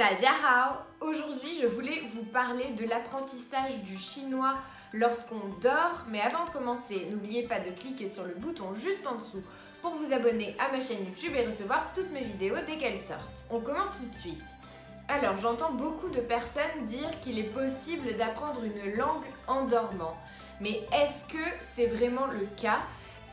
Hao Aujourd'hui, je voulais vous parler de l'apprentissage du chinois lorsqu'on dort. Mais avant de commencer, n'oubliez pas de cliquer sur le bouton juste en dessous pour vous abonner à ma chaîne YouTube et recevoir toutes mes vidéos dès qu'elles sortent. On commence tout de suite. Alors, j'entends beaucoup de personnes dire qu'il est possible d'apprendre une langue en dormant. Mais est-ce que c'est vraiment le cas?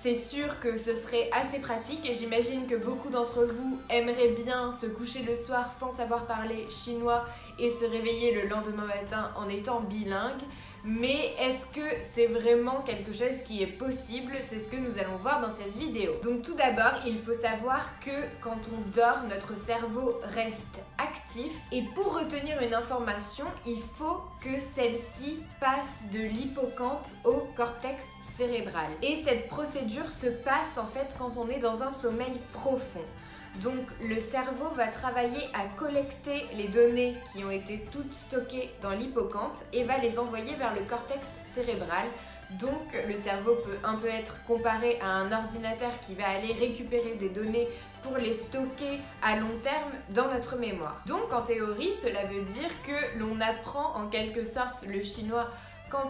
C'est sûr que ce serait assez pratique et j'imagine que beaucoup d'entre vous aimeraient bien se coucher le soir sans savoir parler chinois et se réveiller le lendemain matin en étant bilingue. Mais est-ce que c'est vraiment quelque chose qui est possible? C'est ce que nous allons voir dans cette vidéo. Donc tout d'abord, il faut savoir que quand on dort, notre cerveau reste actif et pour retenir une information, il faut que celle-ci passe de l'hippocampe au cortex cérébral. Et cette procédure se passe en fait quand on est dans un sommeil profond. Donc le cerveau va travailler à collecter les données qui ont été toutes stockées dans l'hippocampe et va les envoyer vers le cortex cérébral. Donc le cerveau peut un peu être comparé à un ordinateur qui va aller récupérer des données pour les stocker à long terme dans notre mémoire. Donc en théorie, cela veut dire que l'on apprend en quelque sorte le chinois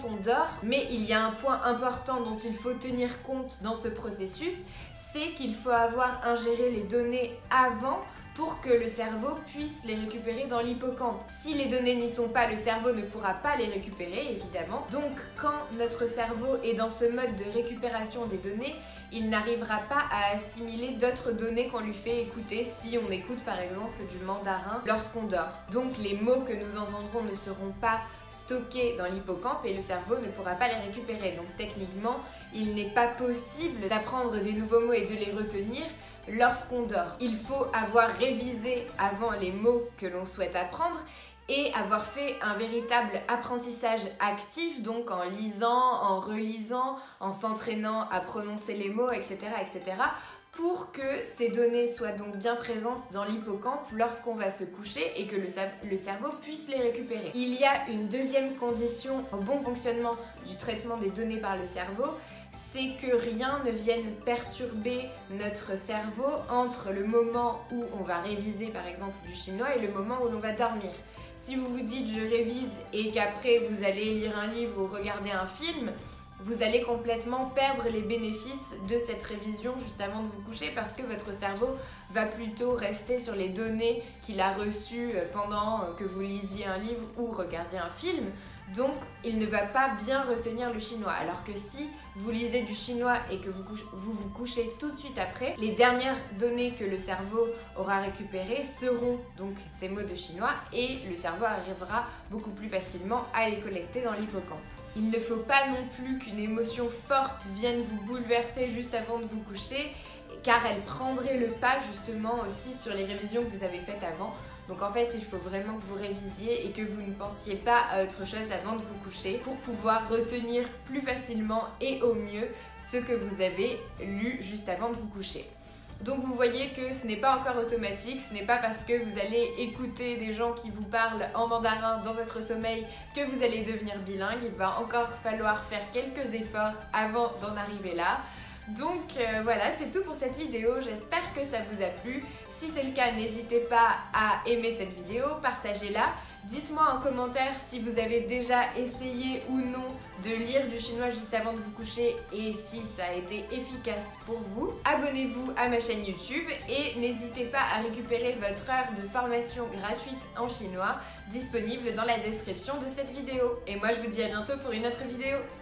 on dort, mais il y a un point important dont il faut tenir compte dans ce processus, c'est qu'il faut avoir ingéré les données avant pour que le cerveau puisse les récupérer dans l'hippocampe. Si les données n'y sont pas, le cerveau ne pourra pas les récupérer, évidemment. Donc quand notre cerveau est dans ce mode de récupération des données, il n'arrivera pas à assimiler d'autres données qu'on lui fait écouter si on écoute par exemple du mandarin lorsqu'on dort. Donc les mots que nous entendrons ne seront pas stockés dans l'hippocampe et le cerveau ne pourra pas les récupérer. Donc techniquement, il n'est pas possible d'apprendre des nouveaux mots et de les retenir lorsqu'on dort. Il faut avoir révisé avant les mots que l'on souhaite apprendre et avoir fait un véritable apprentissage actif, donc en lisant, en relisant, en s'entraînant à prononcer les mots, etc., etc., pour que ces données soient donc bien présentes dans l'hippocampe lorsqu'on va se coucher et que le, le, cerveau puisse les récupérer. Il y a une deuxième condition au bon fonctionnement du traitement des données par le cerveau, c'est que rien ne vienne perturber notre cerveau entre le moment où on va réviser par exemple du chinois et le moment où l'on va dormir. Si vous vous dites je révise et qu'après vous allez lire un livre ou regarder un film, vous allez complètement perdre les bénéfices de cette révision juste avant de vous coucher parce que votre cerveau va plutôt rester sur les données qu'il a reçues pendant que vous lisiez un livre ou regardiez un film. Donc, il ne va pas bien retenir le chinois. Alors que si vous lisez du chinois et que vous vous, couchez tout de suite après, les dernières données que le cerveau aura récupérées seront donc ces mots de chinois et le cerveau arrivera beaucoup plus facilement à les collecter dans l'hippocampe. Il ne faut pas non plus qu'une émotion forte vienne vous bouleverser juste avant de vous coucher car elle prendrait le pas justement aussi sur les révisions que vous avez faites avant. Donc en fait, il faut vraiment que vous révisiez et que vous ne pensiez pas à autre chose avant de vous coucher pour pouvoir retenir plus facilement et au mieux ce que vous avez lu juste avant de vous coucher. Donc vous voyez que ce n'est pas encore automatique, ce n'est pas parce que vous allez écouter des gens qui vous parlent en mandarin dans votre sommeil que vous allez devenir bilingue. Il va encore falloir faire quelques efforts avant d'en arriver là. Donc euh, voilà, c'est tout pour cette vidéo. J'espère que ça vous a plu. Si c'est le cas, n'hésitez pas à aimer cette vidéo, partagez-la. Dites-moi en commentaire si vous avez déjà essayé ou non de lire du chinois juste avant de vous coucher et si ça a été efficace pour vous. Abonnez-vous à ma chaîne YouTube et n'hésitez pas à récupérer votre heure de formation gratuite en chinois disponible dans la description de cette vidéo. Et moi je vous dis à bientôt pour une autre vidéo.